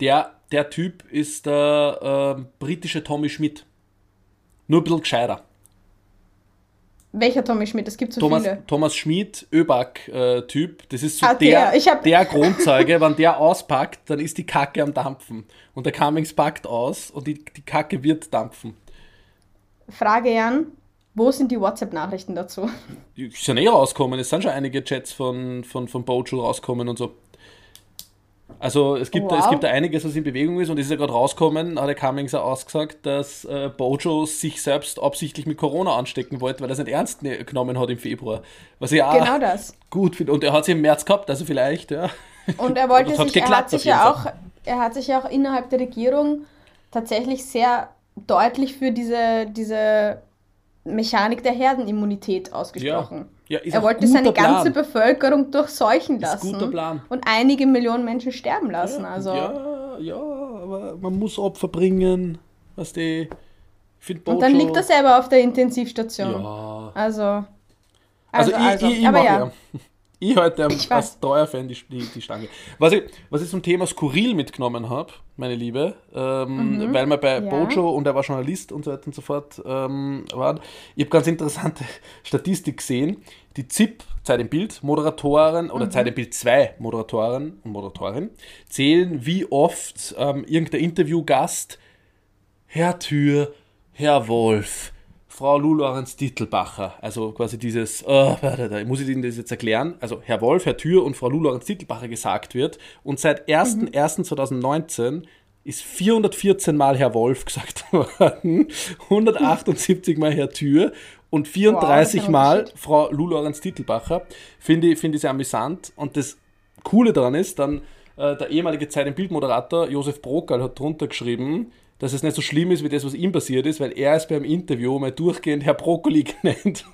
Der, der Typ ist der äh, britische Tommy Schmidt. Nur ein bisschen gescheiter. Welcher Tommy Schmidt? Es gibt so Thomas, viele. Thomas Schmidt, Öback-Typ. Äh, das ist so ah, der, der, der Grundzeuge. wenn der auspackt, dann ist die Kacke am Dampfen. Und der Cummings packt aus und die, die Kacke wird dampfen. Frage, Jan. Wo sind die WhatsApp-Nachrichten dazu? Die sind eh rausgekommen. Es sind schon einige Chats von, von, von Bojo rausgekommen und so. Also es gibt, wow. es gibt da einiges, was in Bewegung ist und es ist ja gerade rausgekommen, hat der Cummings auch ausgesagt, dass äh, Bojo sich selbst absichtlich mit Corona anstecken wollte, weil er es nicht ernst ne-, genommen hat im Februar. Was ich auch genau das. gut finde. Und er hat es im März gehabt, also vielleicht, ja. Und er wollte sich, er hat sich ja auch, er hat sich ja auch innerhalb der Regierung tatsächlich sehr deutlich für diese, diese Mechanik der Herdenimmunität ausgesprochen. Ja. Ja, er wollte seine ganze Plan. Bevölkerung durchseuchen lassen und einige Millionen Menschen sterben lassen. Ja, also. ja, ja, aber man muss Opfer bringen, was die. Und dann liegt er selber auf der Intensivstation. Ja. Also. Also, also, ich, also. ich, ich aber ja. Ich heute am, ich als treuer Fan die, die, die, Stange. Was ich, was ich zum Thema Skurril mitgenommen habe, meine Liebe, ähm, mhm. weil wir bei ja. Bojo und er war Journalist und so weiter und so fort ähm, waren, ich habe ganz interessante Statistik gesehen. Die ZIP, Zeit im Bild, Moderatoren oder mhm. Zeit im Bild 2 Moderatoren und Moderatorin zählen, wie oft ähm, irgendein Interviewgast Herr Tür, Herr Wolf, Frau Lulorens Titelbacher, also quasi dieses, oh, muss ich Ihnen das jetzt erklären? Also Herr Wolf, Herr Tür und Frau Lulorens Titelbacher gesagt wird. Und seit 1.1.2019 mhm. ist 414 Mal Herr Wolf gesagt worden, 178 Mal Herr Tür und 34 wow, Mal Frau Lulorens Titelbacher. Finde ich, find ich sehr amüsant. Und das Coole daran ist, dann äh, der ehemalige Zeit- und Bildmoderator Josef Brokerl hat drunter geschrieben, dass es nicht so schlimm ist wie das, was ihm passiert ist, weil er ist beim Interview mal durchgehend Herr Brokkoli genannt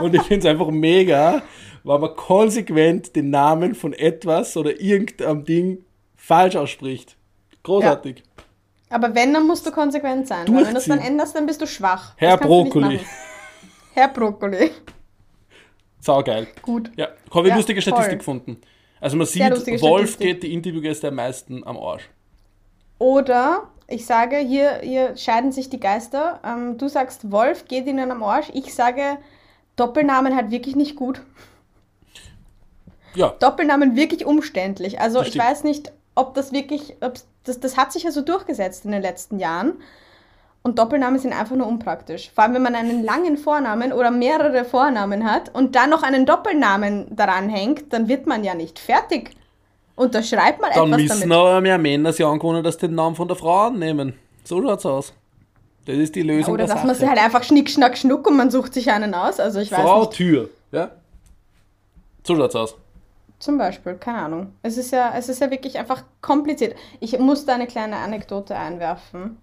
Und ich finde es einfach mega, weil man konsequent den Namen von etwas oder irgendeinem Ding falsch ausspricht. Großartig. Ja. Aber wenn, dann musst du konsequent sein. Weil wenn du es dann änderst, dann bist du schwach. Herr Brokkoli. Herr Brokkoli. Saugeil. Gut. Ja, habe ich ja, lustige Statistik voll. gefunden. Also man sieht, Wolf geht die Interviewgäste am meisten am Arsch. Oder ich sage, hier, hier scheiden sich die Geister. Ähm, du sagst, Wolf geht ihnen am Arsch. Ich sage, Doppelnamen halt wirklich nicht gut. Ja. Doppelnamen wirklich umständlich. Also ich weiß nicht, ob das wirklich, ob das, das hat sich ja so durchgesetzt in den letzten Jahren. Und Doppelnamen sind einfach nur unpraktisch. Vor allem, wenn man einen langen Vornamen oder mehrere Vornamen hat und dann noch einen Doppelnamen daran hängt, dann wird man ja nicht fertig. Unterschreibt mal dann etwas damit. Dann müssen aber mehr Männer sich angewohnen, dass den Namen von der Frau annehmen. So schaut's aus. Das ist die Lösung Oder dass man sich halt einfach schnick, schnack, schnuck und man sucht sich einen aus. Also ich weiß Frau nicht. Tür, ja? So schaut's aus. Zum Beispiel, keine Ahnung. Es ist ja, es ist ja wirklich einfach kompliziert. Ich muss da eine kleine Anekdote einwerfen.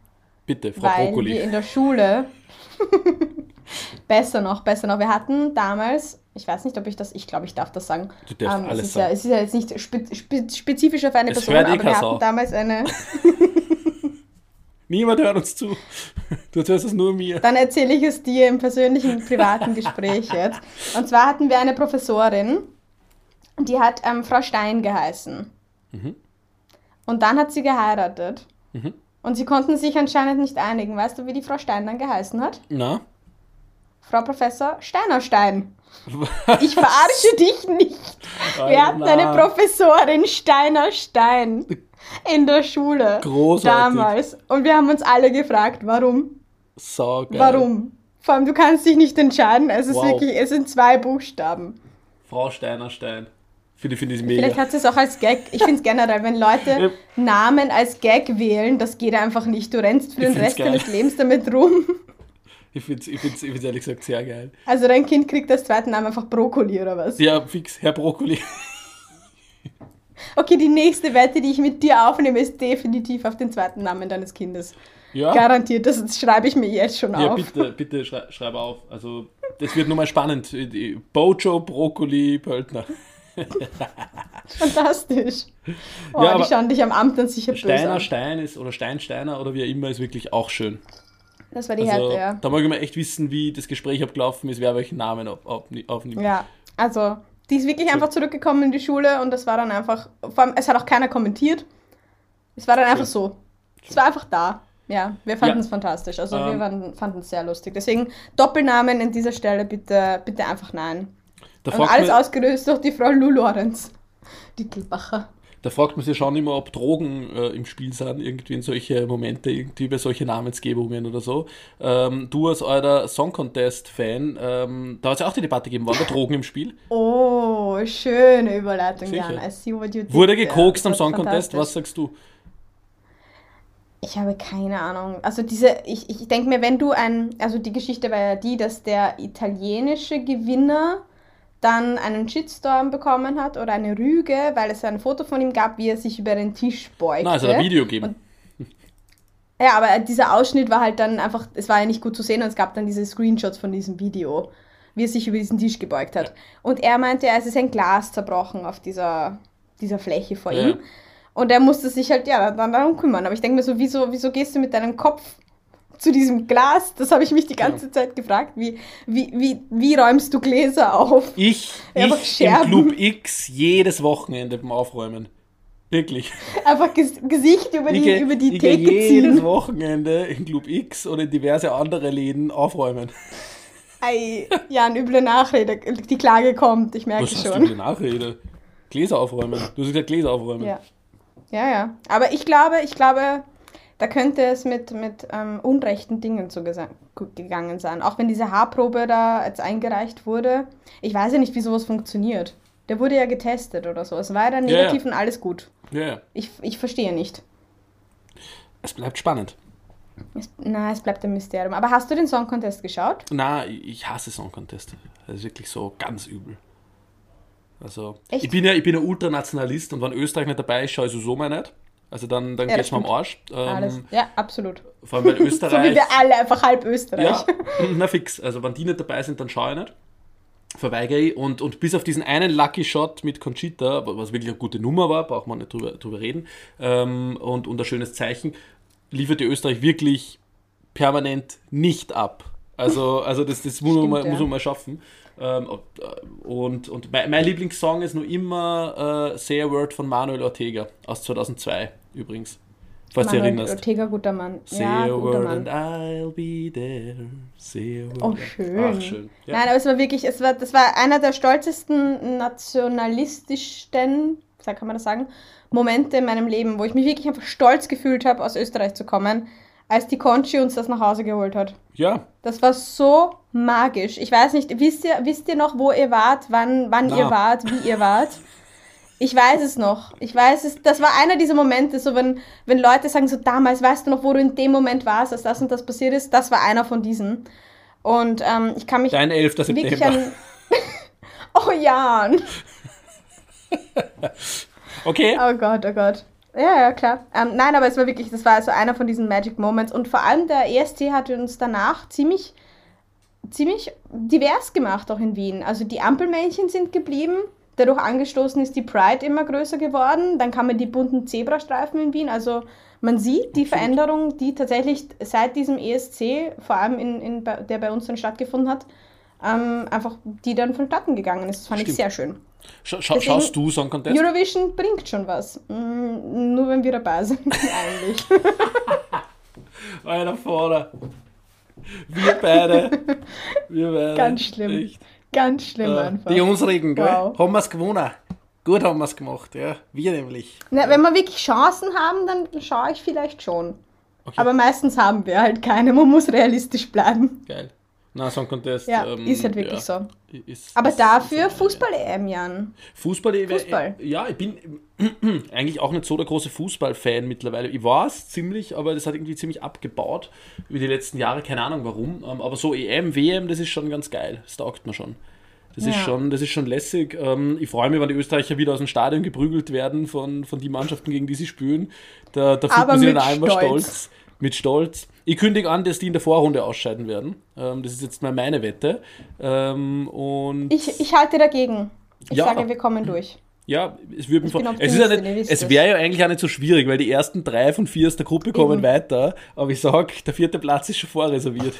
Bitte, Frau weil Brokkoli. wir in der Schule, besser noch, besser noch, wir hatten damals, ich weiß nicht, ob ich das, ich glaube, ich darf das sagen. Du darfst ähm, alles es ist sagen. Ja, es ist ja jetzt nicht spe spe spezifisch auf eine es Person, aber wir hatten damals eine... Niemand hört uns zu. Du erzählst es nur mir. Dann erzähle ich es dir im persönlichen, privaten Gespräch jetzt. Und zwar hatten wir eine Professorin, die hat ähm, Frau Stein geheißen. Mhm. Und dann hat sie geheiratet. Mhm. Und sie konnten sich anscheinend nicht einigen. Weißt du, wie die Frau Stein dann geheißen hat? Na? Frau Professor Steinerstein. Was? Ich verarsche dich nicht. Wir hatten eine Professorin Steinerstein in der Schule. Großartig. Damals. Und wir haben uns alle gefragt, warum? So geil. Warum? Vor allem, du kannst dich nicht entscheiden. Es ist wow. wirklich, es sind zwei Buchstaben. Frau Steinerstein. Finde find ich mega. Vielleicht hat sie es auch als Gag. Ich finde es generell, wenn Leute. Namen als Gag wählen, das geht einfach nicht. Du rennst für den Rest geil. deines Lebens damit rum. Ich finde es ich find's, ich find's ehrlich gesagt sehr geil. Also dein Kind kriegt als zweiten Namen einfach Brokkoli oder was? Ja, fix, Herr Brokkoli. Okay, die nächste Wette, die ich mit dir aufnehme, ist definitiv auf den zweiten Namen deines Kindes. Ja. Garantiert, das schreibe ich mir jetzt schon ja, auf. Ja, bitte, bitte schrei schreib auf. Also, das wird nochmal spannend. Bojo, Brokkoli, Pöltner. Fantastisch. Oh, ja, die schauen dich am Amt dann sicher Steiner, böse an. Stein ist, oder Steinsteiner oder wie er immer ist wirklich auch schön. Das war die also, Härte, ja. Da mag ich mal echt wissen, wie das Gespräch abgelaufen ist, wer welchen Namen aufnimmt. Auf, ja, also die ist wirklich so. einfach zurückgekommen in die Schule und das war dann einfach, vor allem, es hat auch keiner kommentiert. Es war dann einfach so. Es war einfach da. Ja, wir fanden es fantastisch. Also ähm, wir fanden es sehr lustig. Deswegen Doppelnamen an dieser Stelle bitte, bitte einfach nein. Und alles ausgelöst durch die Frau Lou Lorenz. Die Kilbacher. Da fragt man sich schon immer, ob Drogen äh, im Spiel sind, irgendwie in solche Momente, irgendwie bei solche Namensgebungen oder so. Ähm, du als euer Song Contest-Fan, ähm, da hat es ja auch die Debatte gegeben, waren da Drogen im Spiel? Oh, schöne Überleitung, Sicher. Jan. I see what you did. Wurde gekokst am Song Contest, was sagst du? Ich habe keine Ahnung. Also diese, ich, ich denke mir, wenn du ein, also die Geschichte war ja die, dass der italienische Gewinner dann einen Shitstorm bekommen hat oder eine Rüge, weil es ein Foto von ihm gab, wie er sich über den Tisch beugte. Nein, es hat ein Video gegeben. Und, ja, aber dieser Ausschnitt war halt dann einfach, es war ja nicht gut zu sehen und es gab dann diese Screenshots von diesem Video, wie er sich über diesen Tisch gebeugt hat. Ja. Und er meinte, es ist ein Glas zerbrochen auf dieser, dieser Fläche vor ja. ihm. Und er musste sich halt, ja, dann darum kümmern. Aber ich denke mir so, wieso, wieso gehst du mit deinem Kopf zu diesem Glas? Das habe ich mich die ganze ja. Zeit gefragt. Wie, wie, wie, wie räumst du Gläser auf? Ich, ich im Club X jedes Wochenende beim Aufräumen. Wirklich. Einfach Ges Gesicht über die, ich, über die ich Theke jedes ziehen. jedes Wochenende in Club X oder in diverse andere Läden aufräumen. Ei, ja, eine üble Nachrede. Die Klage kommt, ich merke Was schon. Was üble Nachrede? Gläser aufräumen. Du hast gesagt Gläser aufräumen. Ja. Ja, ja. Aber ich glaube, ich glaube, da könnte es mit, mit ähm, unrechten Dingen zugegangen sein. Auch wenn diese Haarprobe da jetzt eingereicht wurde. Ich weiß ja nicht, wie sowas funktioniert. Der wurde ja getestet oder so. Es war ja dann negativ ja. und alles gut. Ja, ja. Ich, ich verstehe nicht. Es bleibt spannend. Es, na, es bleibt ein Mysterium. Aber hast du den Song Contest geschaut? Na, ich hasse Song Contest. Das ist wirklich so ganz übel. Also, Echt? ich bin ja, ich bin ja Ultranationalist und wenn Österreich nicht dabei ist, schaue ich sowieso mal nicht. Also dann, dann ja, geht es mir am Arsch. Ähm, Ja, absolut. Vor allem, weil Österreich... so wie wir alle, einfach halb Österreich. Ja, na fix. Also wenn die nicht dabei sind, dann schaue ich nicht. Verweigere ich. Und, und bis auf diesen einen Lucky Shot mit Conchita, was wirklich eine gute Nummer war, braucht man nicht drüber, drüber reden, ähm, und, und ein schönes Zeichen, lieferte Österreich wirklich permanent nicht ab. Also, also das, das muss, Stimmt, man mal, ja. muss man mal schaffen. Ähm, und und mein, mein, Lieblingssong ist nur immer äh, Say a Word von Manuel Ortega aus 2002 übrigens. Falls du erinnerst. Ortega, guter Mann. Say ja, a word Mann. and I'll be there. Say a word. Oh, schön. Ach, schön. Ja. Nein, aber es war wirklich, es war, das war einer der stolzesten, nationalistischsten, kann man das sagen, Momente in meinem Leben, wo ich mich wirklich einfach stolz gefühlt habe, aus Österreich zu kommen als die Conchi uns das nach Hause geholt hat. Ja. Das war so magisch. Ich weiß nicht, wisst ihr, wisst ihr noch, wo ihr wart, wann, wann ihr wart, wie ihr wart? Ich weiß es noch. Ich weiß es. Das war einer dieser Momente, so wenn, wenn Leute sagen, so damals, weißt du noch, wo du in dem Moment warst, als das und das passiert ist? Das war einer von diesen. Und ähm, ich kann mich. Dein 11. September. An oh Jan. okay. Oh Gott, oh Gott. Ja, ja, klar. Ähm, nein, aber es war wirklich, das war also einer von diesen Magic Moments. Und vor allem der ESC hat uns danach ziemlich, ziemlich divers gemacht, auch in Wien. Also die Ampelmännchen sind geblieben. Dadurch angestoßen ist die Pride immer größer geworden. Dann kamen die bunten Zebrastreifen in Wien. Also man sieht die Veränderung, die tatsächlich seit diesem ESC, vor allem in, in, der bei uns dann stattgefunden hat, ähm, einfach die dann vonstatten gegangen ist. Das fand Stimmt. ich sehr schön. Scha scha schaust du Song Contest? Eurovision bringt schon was. Mm, nur wenn wir dabei sind, eigentlich. Einer vorne. Wir beide. Wir beide. Ganz schlimm. Echt. Ganz schlimm ja. einfach. Die unsrigen, gell? Wow. Haben wir es gewonnen. Gut haben wir es gemacht, ja. Wir nämlich. Na, wenn wir wirklich Chancen haben, dann schaue ich vielleicht schon. Okay. Aber meistens haben wir halt keine. Man muss realistisch bleiben. Geil. Na, Song Contest. Ja, ähm, ist halt wirklich ja, so. Ist, Aber ist, dafür Fußball-EM, Jan. Fußball-EM, Fußball. ja, ich bin eigentlich auch nicht so der große Fußball-Fan mittlerweile. Ich war es ziemlich, aber das hat irgendwie ziemlich abgebaut über die letzten Jahre, keine Ahnung warum. Ähm, aber so EM, WM, das ist schon ganz geil. Das taugt mir schon. Das, ja. ist schon, das ist schon lässig. Ähm, ich freue mich, wenn die Österreicher wieder aus dem Stadion geprügelt werden von, von den Mannschaften, gegen die sie spielen. Da, da fühlt man sich dann einmal stolz. Mit Stolz. Ich kündige an, dass die in der Vorrunde ausscheiden werden. Ähm, das ist jetzt mal meine Wette. Ähm, und ich, ich halte dagegen. Ich ja. sage, wir kommen durch. Ja, es würde mich Es, es wäre ja eigentlich auch nicht so schwierig, weil die ersten drei von vier aus der Gruppe kommen Eben. weiter. Aber ich sage, der vierte Platz ist schon vorreserviert.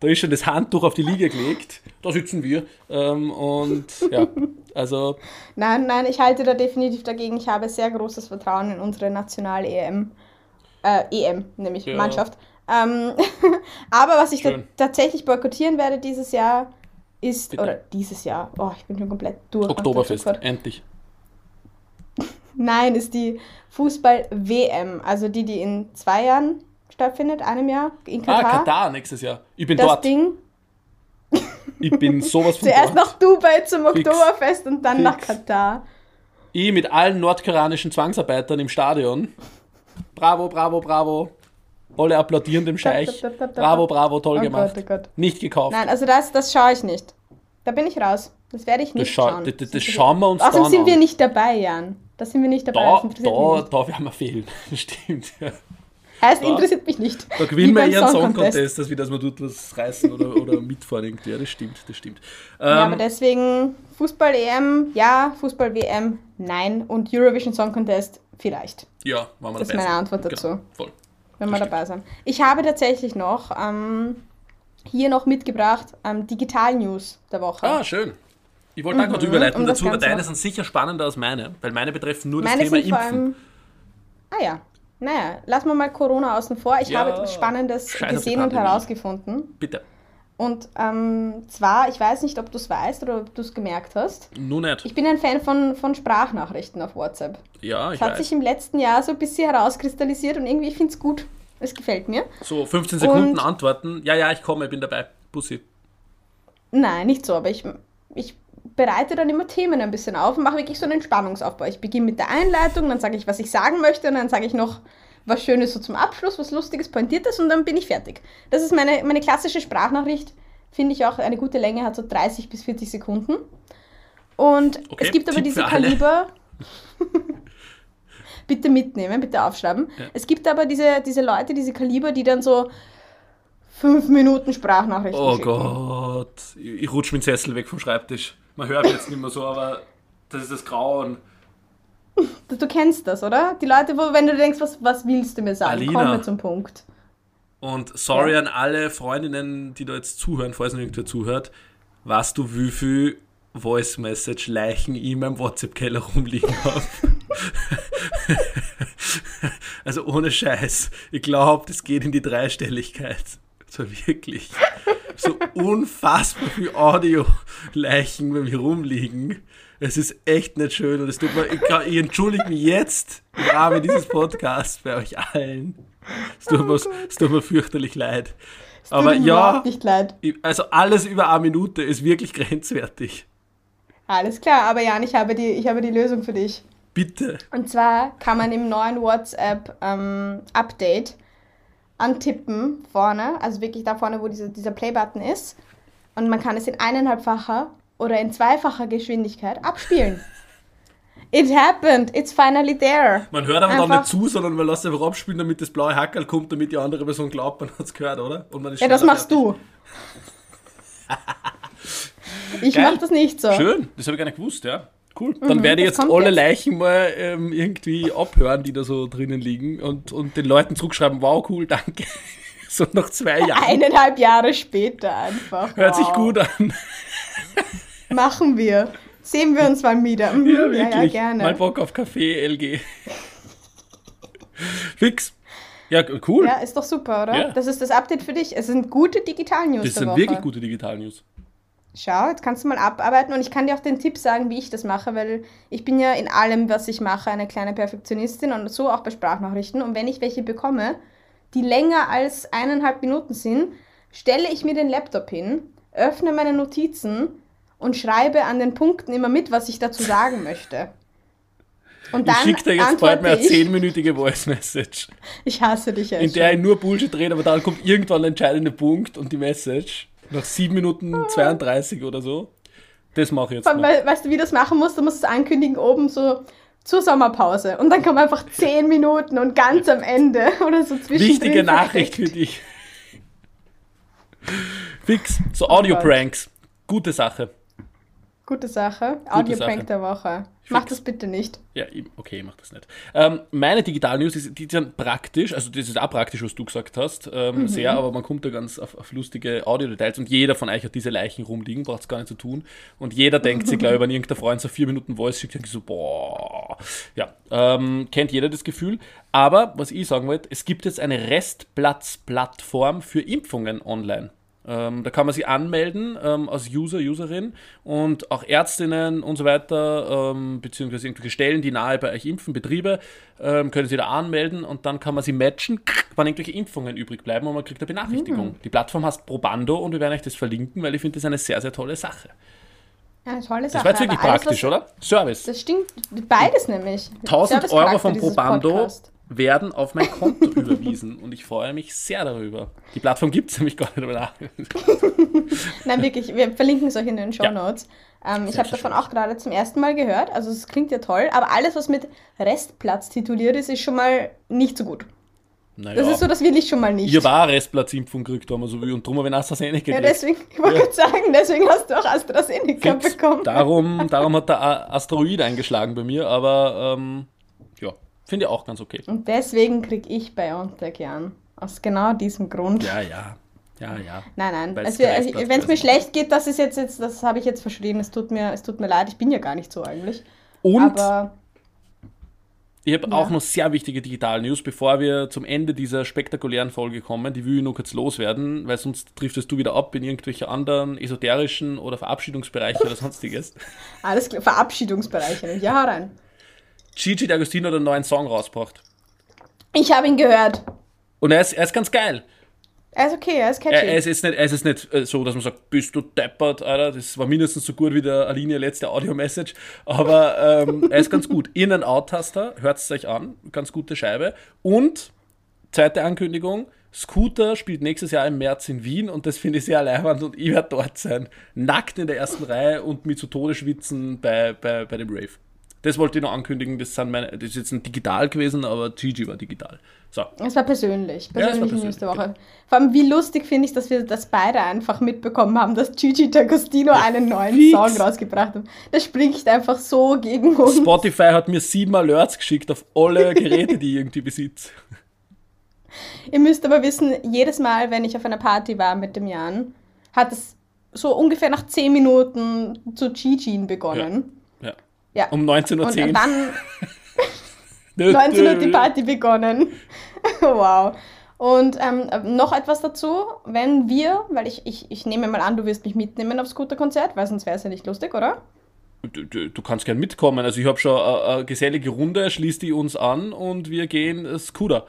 Da ist schon das Handtuch auf die Liege gelegt. Da sitzen wir. Ähm, und ja, also. Nein, nein, ich halte da definitiv dagegen. Ich habe sehr großes Vertrauen in unsere National-EM. Äh, EM, nämlich ja. Mannschaft. Ähm, aber was ich tatsächlich boykottieren werde dieses Jahr ist, Bitte. oder dieses Jahr, oh, ich bin schon komplett durch. Oktoberfest, endlich. Nein, ist die Fußball-WM, also die, die in zwei Jahren stattfindet, einem Jahr in Katar. Ah, Katar nächstes Jahr. Ich bin das dort. Ding. Ich bin sowas von Zuerst dort. nach Dubai zum Oktoberfest und dann Fix. nach Katar. Ich mit allen nordkoreanischen Zwangsarbeitern im Stadion. Bravo, bravo, bravo. Alle applaudieren dem Scheich. Bravo, bravo, toll oh gemacht. Gott, oh Gott. Nicht gekauft. Nein, also das, das schaue ich nicht. Da bin ich raus. Das werde ich nicht das schauen. Das, das, das schauen wir uns Außerdem sind an. wir nicht dabei, Jan. Da sind wir nicht dabei. Da, da, da werden wir fehlen. Stimmt, ja. Es interessiert mich nicht. Da gewinnen wir eher einen Song Contest, als wie dass wir dort was reißen oder, oder mitfahren. Ja, das stimmt, das stimmt. Ähm, ja, aber deswegen Fußball-EM, ja, Fußball-WM, nein und Eurovision Song Contest vielleicht. Ja, machen wir Das ist meine Antwort genau, dazu. Genau, voll. Wenn wir dabei sind. Ich habe tatsächlich noch ähm, hier noch mitgebracht ähm, Digital-News der Woche. Ah, schön. Ich wollte mhm, gerade überleiten dazu, aber deine sind sicher spannender als meine, weil meine betreffen nur meine das Thema Impfen. Allem, ah ja, naja, lassen wir mal Corona außen vor. Ich ja, habe etwas Spannendes gesehen und herausgefunden. Bitte. Und ähm, zwar, ich weiß nicht, ob du es weißt oder ob du es gemerkt hast. Nur nicht. Ich bin ein Fan von, von Sprachnachrichten auf WhatsApp. Ja, ich Das hat weiß. sich im letzten Jahr so ein bisschen herauskristallisiert und irgendwie, ich finde es gut. Es gefällt mir. So, 15 Sekunden und, antworten. Ja, ja, ich komme, ich bin dabei. Bussi. Nein, nicht so, aber ich, ich bereite dann immer Themen ein bisschen auf und mache wirklich so einen Spannungsaufbau. Ich beginne mit der Einleitung, dann sage ich, was ich sagen möchte und dann sage ich noch was Schönes so zum Abschluss, was Lustiges, Pointiertes und dann bin ich fertig. Das ist meine, meine klassische Sprachnachricht. Finde ich auch eine gute Länge, hat so 30 bis 40 Sekunden. Und okay, es gibt aber Tipp diese Kaliber. bitte mitnehmen, bitte aufschreiben. Ja. Es gibt aber diese, diese Leute, diese Kaliber, die dann so fünf Minuten Sprachnachrichten Oh schicken. Gott, ich, ich rutsche mit dem Sessel weg vom Schreibtisch. Man hört jetzt nicht mehr so, aber das ist das Grauen. Du, du kennst das, oder? Die Leute, wo, wenn du denkst, was, was willst du mir sagen? Alina. Kommen wir zum Punkt. Und sorry ja. an alle Freundinnen, die da jetzt zuhören, falls noch irgendwer zuhört. Weißt du, wie viel Voice Message Leichen ich in meinem WhatsApp-Keller rumliegen habe? also ohne Scheiß. Ich glaube, das geht in die Dreistelligkeit. So wirklich so unfassbar viel Audio-Leichen bei mir rumliegen. Es ist echt nicht schön und es tut mir, ich, ich entschuldige mich jetzt im Rahmen dieses Podcasts bei euch allen. Es tut, oh mir, es tut mir fürchterlich leid. Es Aber ja, also alles über eine Minute ist wirklich grenzwertig. Alles klar, aber Jan, ich habe die, ich habe die Lösung für dich. Bitte. Und zwar kann man im neuen WhatsApp-Update ähm, antippen vorne, also wirklich da vorne, wo diese, dieser Play-Button ist. Und man kann es in eineinhalbfacher oder in zweifacher Geschwindigkeit abspielen. It happened, it's finally there. Man hört aber einfach, dann nicht zu, sondern man lässt einfach abspielen, damit das blaue Hackerl kommt, damit die andere Person glaubt, man hat es gehört, oder? ja, das machst fertig. du. ich mach das nicht so. Schön, das habe ich gar nicht gewusst, ja. Cool. Dann mhm, werde ich jetzt alle jetzt. Leichen mal ähm, irgendwie abhören, die da so drinnen liegen und, und den Leuten zurückschreiben, wow, cool, danke. so nach zwei Jahren. Eineinhalb Jahre später einfach. Hört wow. sich gut an. Machen wir. Sehen wir uns mal wieder. Mhm, ja, wirklich. Ja, ja, gerne. Mal Bock auf Kaffee, LG. Fix. Ja, cool. Ja, ist doch super, oder? Ja. Das ist das Update für dich. Es sind gute Digital-News. Das sind wirklich gute Digital-News. Schau, jetzt kannst du mal abarbeiten und ich kann dir auch den Tipp sagen, wie ich das mache, weil ich bin ja in allem, was ich mache, eine kleine Perfektionistin und so auch bei Sprachnachrichten. Und wenn ich welche bekomme, die länger als eineinhalb Minuten sind, stelle ich mir den Laptop hin, öffne meine Notizen und schreibe an den Punkten immer mit, was ich dazu sagen möchte. Und dann ich schicke dir jetzt bald mal eine zehnminütige Voice Message. Ich hasse dich ja. In der ich nur Bullshit rede, aber dann kommt irgendwann der entscheidende Punkt und die Message. Nach 7 Minuten 32 oder so. Das mache ich jetzt. Allem, we weißt du, wie du das machen musst? Du musst es ankündigen oben so zur Sommerpause. Und dann kommen einfach 10 Minuten und ganz am Ende oder so zwischen. Wichtige Nachricht für dich. Fix. So Audio-Pranks. Gute Sache. Gute Sache. Audio-Prank der Woche. Fix. Mach das bitte nicht. Ja, okay, mach das nicht. Ähm, meine Digital News, ist, die sind praktisch, also das ist auch praktisch, was du gesagt hast, ähm, mhm. sehr, aber man kommt da ganz auf, auf lustige Audio-Details und jeder von euch hat diese Leichen rumliegen, braucht es gar nicht zu tun. Und jeder denkt sich, glaube ich, wenn irgendein Freund so vier Minuten Voice schickt, so, boah. Ja, ähm, kennt jeder das Gefühl. Aber, was ich sagen wollte, es gibt jetzt eine Restplatz-Plattform für Impfungen online. Ähm, da kann man sich anmelden ähm, als User, Userin und auch Ärztinnen und so weiter, ähm, beziehungsweise irgendwelche Stellen, die nahe bei euch impfen, Betriebe, ähm, können sich da anmelden und dann kann man sie matchen, wann irgendwelche Impfungen übrig bleiben und man kriegt eine Benachrichtigung. Mhm. Die Plattform heißt Probando und wir werden euch das verlinken, weil ich finde, das ist eine sehr, sehr tolle Sache. Ja, eine tolle Sache. Das war jetzt wirklich praktisch, alles, oder? Service. Das stimmt, beides nämlich. 1000 Euro von Probando. Podcast werden auf mein Konto überwiesen und ich freue mich sehr darüber. Die Plattform gibt es nämlich gar nicht mehr. Nein, wirklich, wir verlinken es euch in den Show Notes. Ja. Ähm, ich habe davon auch gerade zum ersten Mal gehört, also es klingt ja toll, aber alles, was mit Restplatz tituliert ist, ist schon mal nicht so gut. Naja. Das ist so, das will ich schon mal nicht. Ihr war Restplatzimpfung gekriegt haben, also wie, und darum habe ich AstraZeneca Ja, deswegen, ich wollte ja. sagen, deswegen hast du auch AstraZeneca Fix. bekommen. Darum, darum hat der Asteroid eingeschlagen bei mir, aber ähm, Finde ich auch ganz okay. Und deswegen kriege ich BioNTech an. Aus genau diesem Grund. Ja, ja. Ja, ja. Nein, nein. Also, also, Wenn es mir schlecht geht, das ist jetzt, jetzt das habe ich jetzt verschrieben. Es tut, mir, es tut mir leid, ich bin ja gar nicht so eigentlich. Und Aber, ich habe ja. auch noch sehr wichtige Digital News, bevor wir zum Ende dieser spektakulären Folge kommen. Die will ich nur kurz loswerden, weil sonst driftest du wieder ab in irgendwelche anderen esoterischen oder Verabschiedungsbereiche oder sonstiges. Alles klar, Verabschiedungsbereiche. Ja, rein. Gigi D'Agostino hat einen neuen Song rausgebracht. Ich habe ihn gehört. Und er ist, er ist ganz geil. Er ist okay, er ist catchy. Er, er, ist jetzt nicht, er ist jetzt nicht äh, so, dass man sagt, bist du deppert, Alter. Das war mindestens so gut wie der Aline letzte Audio-Message. Aber ähm, er ist ganz gut. In- and Out-Taster, hört es euch an. Ganz gute Scheibe. Und, zweite Ankündigung, Scooter spielt nächstes Jahr im März in Wien und das finde ich sehr leibend und ich werde dort sein. Nackt in der ersten Reihe und mit zu Tode schwitzen bei, bei, bei dem Rave. Das wollte ich noch ankündigen, das, sind meine, das ist jetzt ein digital gewesen, aber Gigi war digital. So. Es war persönlich, persönlich ja, nächste Woche. Vor allem, wie lustig finde ich, dass wir das beide einfach mitbekommen haben, dass Gigi D'Agostino ja, einen neuen fix. Song rausgebracht hat. Das spricht einfach so gegen uns. Spotify hat mir sieben Alerts geschickt auf alle Geräte, die ich irgendwie besitze. Ihr müsst aber wissen, jedes Mal, wenn ich auf einer Party war mit dem Jan, hat es so ungefähr nach zehn Minuten zu Gigi begonnen. Ja. Ja. Um 19.10 Uhr. Und dann 19 Uhr die Party begonnen. wow. Und ähm, noch etwas dazu, wenn wir, weil ich, ich, ich nehme mal an, du wirst mich mitnehmen aufs Scooter-Konzert, weil sonst wäre es ja nicht lustig, oder? Du, du, du kannst gern mitkommen. Also ich habe schon eine, gesellige Runde, schließt die uns an und wir gehen Scooter.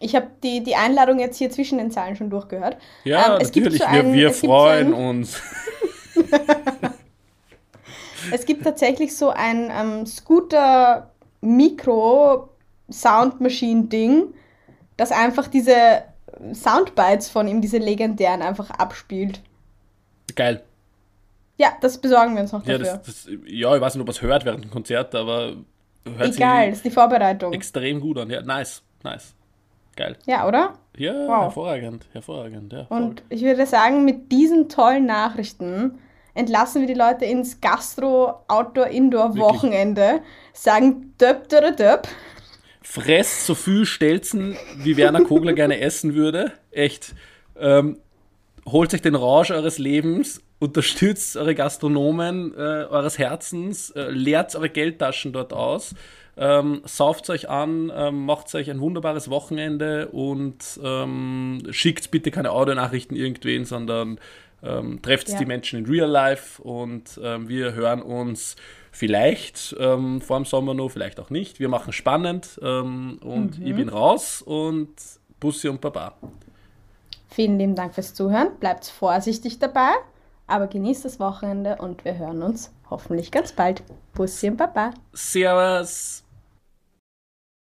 Ich habe die, die Einladung jetzt hier zwischen den Zeilen schon durchgehört. Ja, ähm, natürlich, so ein, wir, wir freuen so uns. Es gibt tatsächlich so ein ähm, Scooter-Mikro-Soundmaschine-Ding, das einfach diese Soundbites von ihm, diese legendären, einfach abspielt. Geil. Ja, das besorgen wir uns noch dafür. Ja, das, das, ja ich weiß nicht, ob man es hört während dem Konzert, aber hört Egal, das ist die Vorbereitung. Extrem gut an. Ja, nice, nice. Geil. Ja, oder? Ja, wow. hervorragend, hervorragend. Ja, Und ich würde sagen, mit diesen tollen Nachrichten entlassen wir die Leute ins Gastro-Outdoor-Indoor-Wochenende, sagen döp, döp, döp. Fresst so viel Stelzen, wie Werner Kogler gerne essen würde. Echt. Ähm, holt euch den Rausch eures Lebens, unterstützt eure Gastronomen äh, eures Herzens, äh, leert eure Geldtaschen dort aus. Ähm, sauft euch an, ähm, macht euch ein wunderbares Wochenende und ähm, schickt bitte keine Audionachrichten irgendwen, sondern ähm, trefft ja. die Menschen in Real Life und ähm, wir hören uns vielleicht ähm, vor dem Sommer noch, vielleicht auch nicht. Wir machen spannend ähm, und mhm. ich bin raus und Bussi und Baba. Vielen lieben Dank fürs Zuhören. Bleibt vorsichtig dabei, aber genießt das Wochenende und wir hören uns hoffentlich ganz bald. Bussi und Baba. Servus.